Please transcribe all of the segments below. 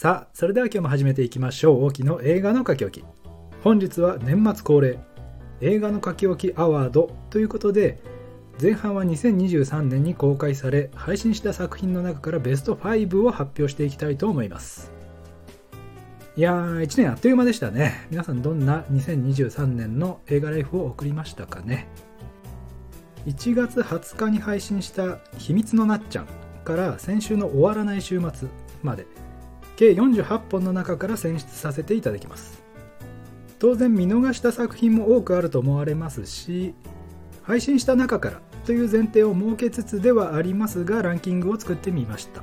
さあそれでは今日も始めていきましょう。大きの映画の書き置き。本日は年末恒例映画の書き置きアワードということで前半は2023年に公開され配信した作品の中からベスト5を発表していきたいと思います。いやー1年あっという間でしたね。皆さんどんな2023年の映画ライフを送りましたかね。1月20日に配信した「秘密のなっちゃん」から先週の終わらない週末まで計48本の中から選出させていただきます。当然見逃した作品も多くあると思われますし配信した中からという前提を設けつつではありますがランキングを作ってみました。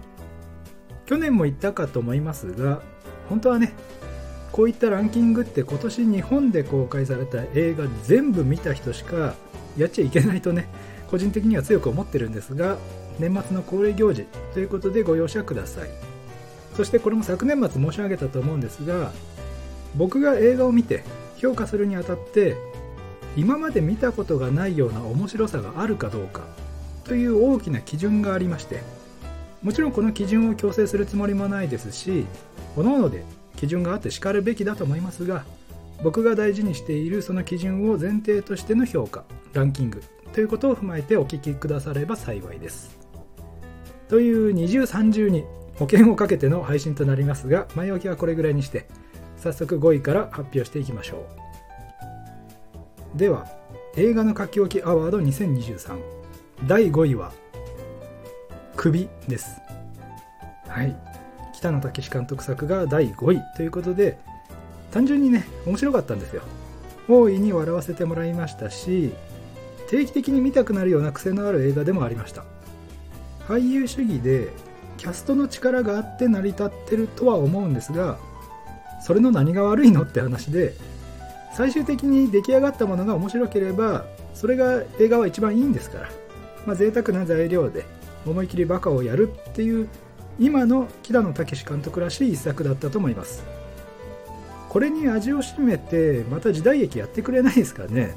去年も言ったかと思いますが本当はねこういったランキングって今年日本で公開された映画全部見た人しかやっちゃいけないとね個人的には強く思ってるんですが年末の恒例行事ということでご容赦ください。そしてこれも昨年末申し上げたと思うんですが僕が映画を見て評価するにあたって今まで見たことがないような面白さがあるかどうかという大きな基準がありましてもちろんこの基準を強制するつもりもないですし各々で基準があってしかるべきだと思いますが僕が大事にしているその基準を前提としての評価ランキングということを踏まえてお聞きくだされば幸いです。という二重三重に保険をかけての配信となりますが前置きはこれぐらいにして早速5位から発表していきましょう。では映画の書き置きアワード2023第5位は首です。はい。北野武監督作が第5位。ということで単純にね面白かったんですよ。大いに笑わせてもらいましたし定期的に見たくなるような癖のある映画でもありました。俳優主義でキャストの力があって成り立ってるとは思うんですがそれの何が悪いのって話で最終的に出来上がったものが面白ければそれが映画は一番いいんですから、まあ、贅沢な材料で思い切りバカをやるっていう今の北野武監督らしい一作だったと思います。これに味を占めてまた時代劇やってくれないですかね。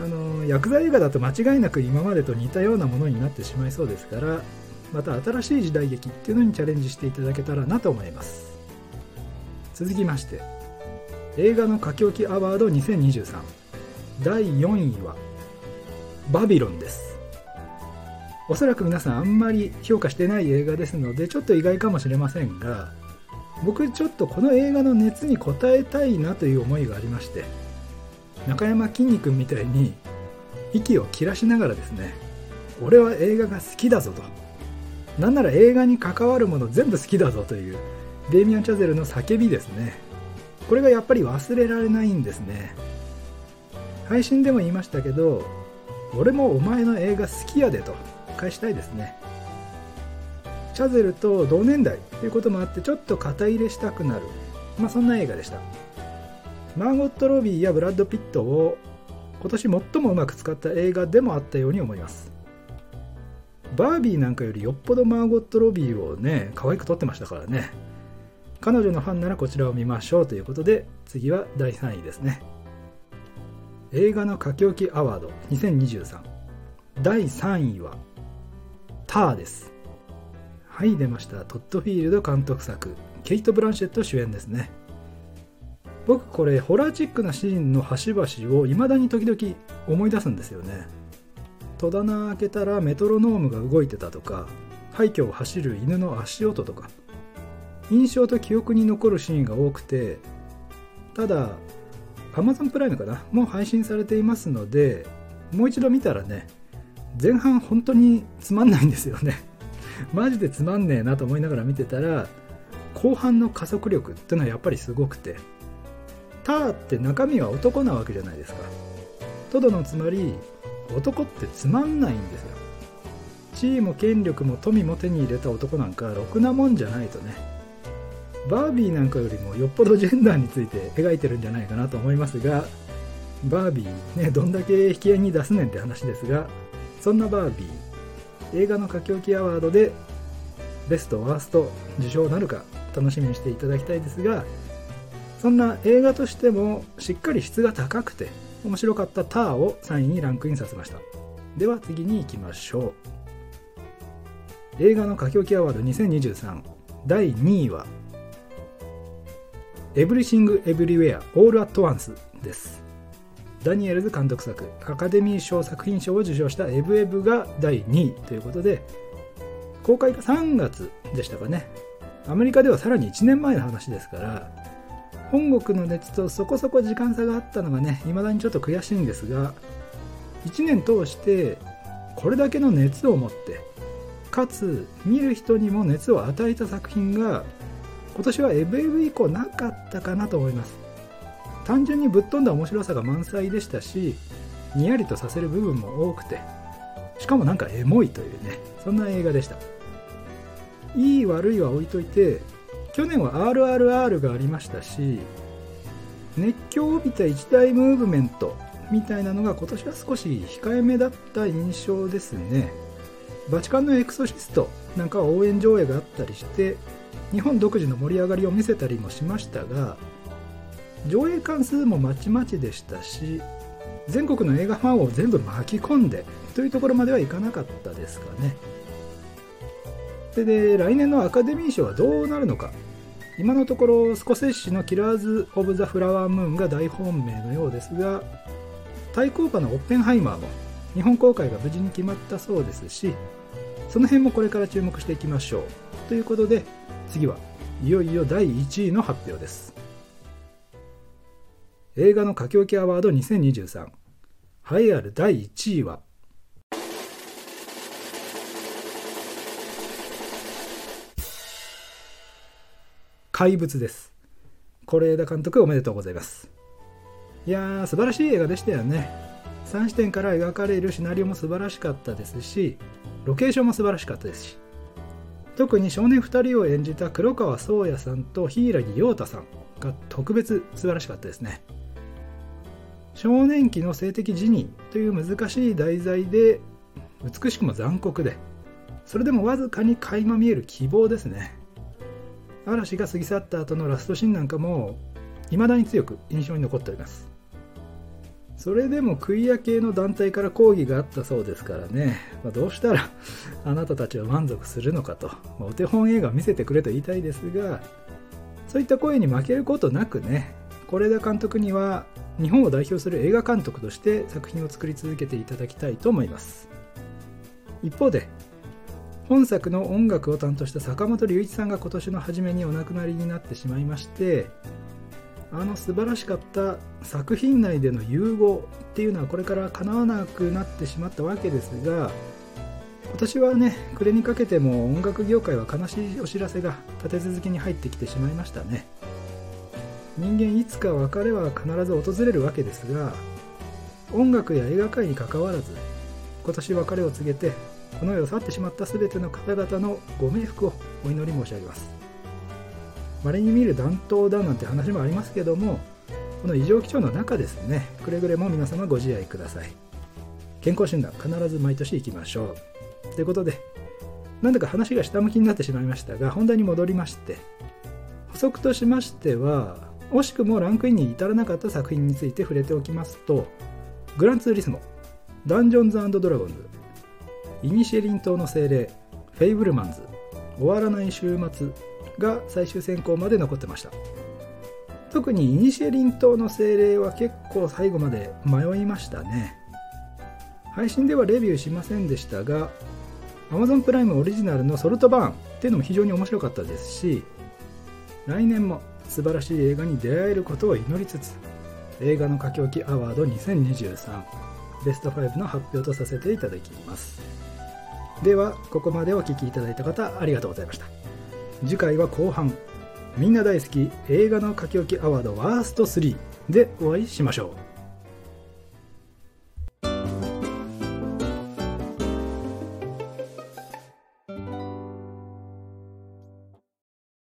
あの薬剤映画だと間違いなく今までと似たようなものになってしまいそうですからまた新しい時代劇っていうのにチャレンジしていただけたらなと思います。続きまして映画の書き置きアワード2023第4位はバビロンです。おそらく皆さんあんまり評価してない映画ですのでちょっと意外かもしれませんが僕ちょっとこの映画の熱に応えたいなという思いがありまして中山きんに君みたいに息を切らしながらですね俺は映画が好きだぞと。なんなら映画に関わるもの全部好きだぞというデイミアン・チャゼルの叫びですね。これがやっぱり忘れられないんですね。配信でも言いましたけど俺もお前の映画好きやでと返したいですね。チャゼルと同年代ということもあってちょっと肩入れしたくなる。まあそんな映画でした。マーゴット・ロビーやブラッド・ピットを今年最もうまく使った映画でもあったように思います。バービーなんかよりよっぽどマーゴット・ロビーをね可愛く撮ってましたからね。彼女のファンならこちらを見ましょうということで次は第3位ですね。映画の書き置きアワード2023第3位はターです。はい出ました。トッドフィールド監督作ケイト・ブランシェット主演ですね。僕これホラーチックなシーンの端々を未だに時々思い出すんですよね。戸棚開けたらメトロノームが動いてたとか廃墟を走る犬の足音とか。印象と記憶に残るシーンが多くてただ Amazon プライムかな？もう配信されていますのでもう一度見たらね前半本当につまんないんですよね。マジでつまんねえなと思いながら見てたら後半の加速力っていうのはやっぱりすごくてターって中身は男なわけじゃないですか。トドのつまり男ってつまんないんですよ。地位も権力も富も手に入れた男なんかろくなもんじゃないとね。バービーなんかよりもよっぽどジェンダーについて描いてるんじゃないかなと思いますがバービーねどんだけ引き合いに出すねんって話ですがそんなバービー映画の書き置きアワードでベストワースト受賞なるか楽しみにしていただきたいですがそんな映画としてもしっかり質が高くて面白かったターを3位にランクインさせました。では次に行きましょう。映画の書き置きアワード2023第2位は Everything Everywhere All at Once です。ダニエルズ監督作アカデミー賞作品賞を受賞したエブエブが第2位。ということで公開が3月でしたかね。アメリカではさらに1年前の話ですから本国の熱とそこそこ時間差があったのがね未だにちょっと悔しいんですが1年通してこれだけの熱を持ってかつ見る人にも熱を与えた作品が今年はエブエブ以降なかったかなと思います。単純にぶっ飛んだ面白さが満載でしたしにやりとさせる部分も多くてしかもなんかエモいというねそんな映画でした。いい悪いは置いといて去年は RRR がありましたし熱狂を帯びた一大ムーブメントみたいなのが今年は少し控えめだった印象ですね。バチカンのエクソシストなんかは応援上映があったりして日本独自の盛り上がりを見せたりもしましたが上映関数もまちまちでしたし全国の映画ファンを全部巻き込んでというところまではいかなかったですかね。それで来年のアカデミー賞はどうなるのか。今のところスコセッシのキラーズ・オブ・ザ・フラワームーンが大本命のようですが対抗馬のオッペンハイマーも日本公開が無事に決まったそうですしその辺もこれから注目していきましょう。ということで次はいよいよ第1位の発表です。映画の書き置きアワード2023栄えある第1位は怪物です。是枝監督おめでとうございます。いやー素晴らしい映画でしたよね。3視点から描かれるシナリオも素晴らしかったですしロケーションも素晴らしかったですし特に少年2人を演じた黒川宗也さんと柊陽太さんが特別素晴らしかったですね。少年期の性的自認という難しい題材で美しくも残酷でそれでもわずかに垣間見える希望ですね。嵐が過ぎ去った後のラストシーンなんかも未だに強く印象に残っております。それでもクイア系の団体から抗議があったそうですからね、まあ、どうしたらあなたたちは満足するのかと、まあ、お手本映画見せてくれと言いたいですがそういった声に負けることなくね是枝監督には日本を代表する映画監督として作品を作り続けていただきたいと思います。一方で本作の音楽を担当した坂本龍一さんが今年の初めにお亡くなりになってしまいましてあの素晴らしかった作品内での融合っていうのはこれから叶わなくなってしまったわけですが今年はね暮れにかけても音楽業界は悲しいお知らせが立て続けに入ってきてしまいましたね。人間いつか別れは必ず訪れるわけですが音楽や映画界にかかわらず今年別れを告げてこの世を去ってしまった全ての方々のご冥福をお祈り申し上げます。稀に見る暖冬だなんて話もありますけどもこの異常気象の中ですねくれぐれも皆様ご自愛ください。健康診断必ず毎年行きましょう。ということでなんだか話が下向きになってしまいましたが本題に戻りまして補足としましては惜しくもランクインに至らなかった作品について触れておきますとグランツーリスモダンジョンズドラゴンズイニシェリン島の精霊フェイブルマンズ終わらない週末が最終選考まで残ってました。特にイニシェリン島の精霊は結構最後まで迷いましたね。配信ではレビューしませんでしたが Amazon プライムオリジナルのソルトバーンっていうのも非常に面白かったですし来年も素晴らしい映画に出会えることを祈りつつ映画の書き置きアワード2023ベスト5の発表とさせていただきます。ではここまでお聴きいただいた方ありがとうございました。次回は後半。みんな大好き映画の書き置きアワードワースト3でお会いしましょう。